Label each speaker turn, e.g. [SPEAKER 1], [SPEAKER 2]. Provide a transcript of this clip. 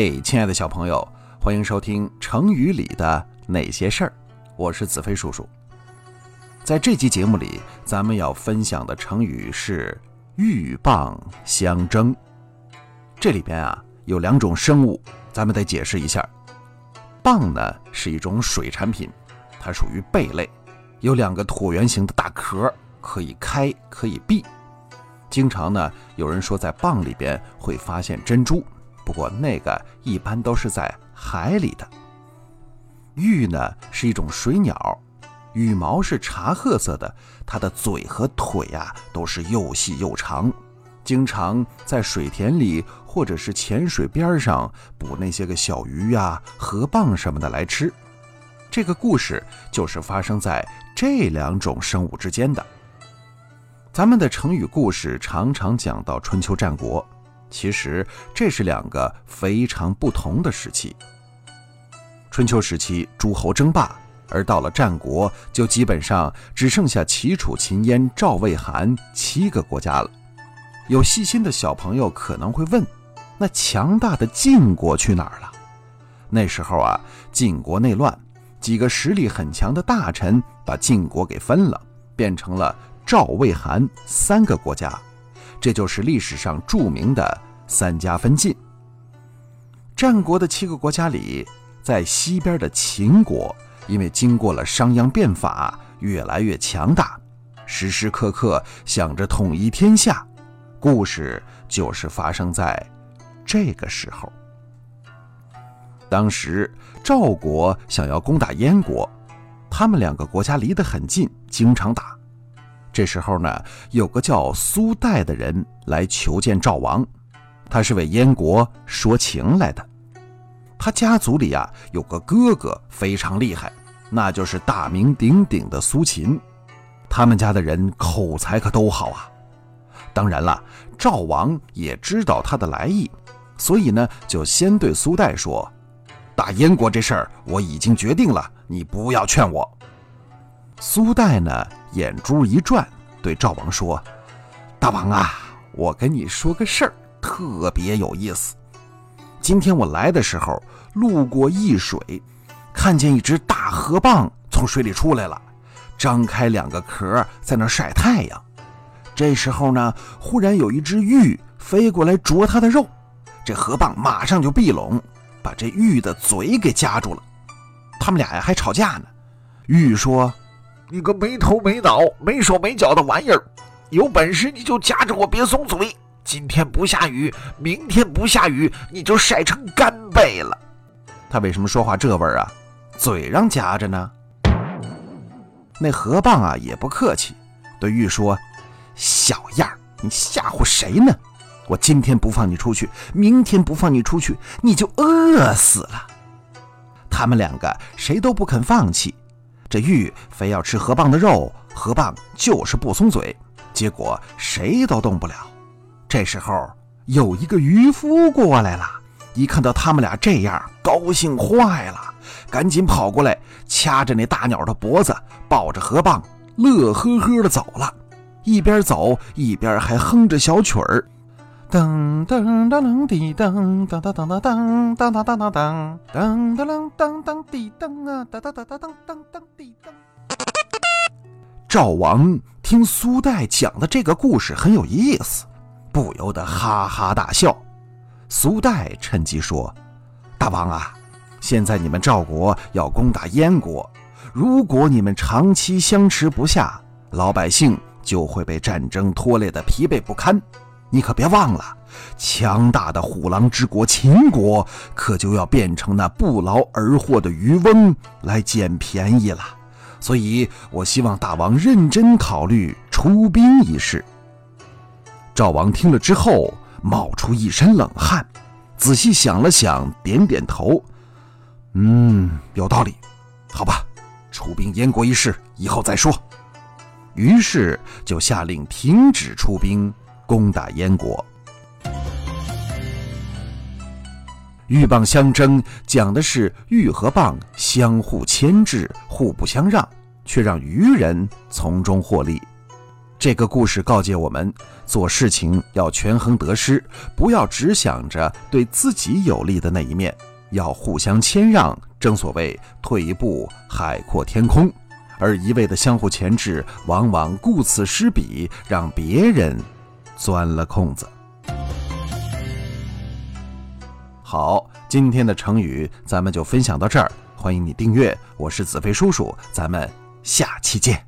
[SPEAKER 1] 嘿，亲爱的小朋友，欢迎收听成语里的那些事儿。我是子飞叔叔。在这期节目里，咱们要分享的成语是“鹬蚌相争”。这里边啊有两种生物，咱们得解释一下。蚌呢是一种水产品，它属于贝类，有两个椭圆形的大壳，可以开可以闭。经常呢有人说在蚌里边会发现珍珠。不过那个一般都是在海里的。鹬呢是一种水鸟，羽毛是茶褐色的，它的嘴和腿呀都是又细又长，经常在水田里或者是浅水边上捕那些个小鱼呀、河蚌什么的来吃。这个故事就是发生在这两种生物之间的。咱们的成语故事常常讲到春秋战国。其实这是两个非常不同的时期。春秋时期诸侯争霸，而到了战国，就基本上只剩下齐、楚、秦、燕、赵、魏、韩七个国家了。有细心的小朋友可能会问：那强大的晋国去哪儿了？那时候啊，晋国内乱，几个实力很强的大臣把晋国给分了，变成了赵、魏、韩三个国家。这就是历史上著名的三家分晋。战国的七个国家里，在西边的秦国，因为经过了商鞅变法，越来越强大，时时刻刻想着统一天下。故事就是发生在这个时候。当时赵国想要攻打燕国，他们两个国家离得很近，经常打。这时候呢，有个叫苏代的人来求见赵王，他是为燕国说情来的。他家族里啊有个哥哥非常厉害，那就是大名鼎鼎的苏秦。他们家的人口才可都好啊。当然了，赵王也知道他的来意，所以呢，就先对苏代说：“打燕国这事儿我已经决定了，你不要劝我。”苏代呢，眼珠一转，对赵王说：“大王啊，我跟你说个事儿，特别有意思。今天我来的时候，路过易水，看见一只大河蚌从水里出来了，张开两个壳在那晒太阳。这时候呢，忽然有一只玉飞过来啄它的肉，这河蚌马上就闭拢，把这玉的嘴给夹住了。他们俩呀还吵架呢。玉说。”
[SPEAKER 2] 你个没头没脑、没手没脚的玩意儿，有本事你就夹着我别松嘴！今天不下雨，明天不下雨，你就晒成干贝了。
[SPEAKER 1] 他为什么说话这味儿啊？嘴上夹着呢。那河蚌啊也不客气，对玉说：“小样儿，你吓唬谁呢？我今天不放你出去，明天不放你出去，你就饿死了。”他们两个谁都不肯放弃。这玉非要吃河蚌的肉，河蚌就是不松嘴，结果谁都动不了。这时候有一个渔夫过来了，一看到他们俩这样，高兴坏了，赶紧跑过来掐着那大鸟的脖子，抱着河蚌，乐呵呵的走了，一边走一边还哼着小曲儿。噔噔噔噔滴噔，噔噔噔噔噔，噔噔噔噔噔，噔噔噔噔滴噔啊，噔噔噔噔噔噔噔滴噔。赵王听苏代讲的这个故事很有意思，不由得哈哈大笑。苏代趁机说：“大王啊，现在你们赵国要攻打燕国，如果你们长期相持不下，老百姓就会被战争拖累的疲惫不堪。”你可别忘了，强大的虎狼之国秦国可就要变成那不劳而获的渔翁来捡便宜了。所以，我希望大王认真考虑出兵一事。赵王听了之后，冒出一身冷汗，仔细想了想，点点头：“嗯，有道理。好吧，出兵燕国一事以后再说。”于是就下令停止出兵。攻打燕国，鹬蚌相争讲的是鹬和蚌相互牵制、互不相让，却让渔人从中获利。这个故事告诫我们，做事情要权衡得失，不要只想着对自己有利的那一面，要互相谦让。正所谓退一步海阔天空，而一味的相互钳制，往往顾此失彼，让别人钻了空子。好，今天的成语咱们就分享到这儿，欢迎你订阅，我是子飞叔叔，咱们下期见。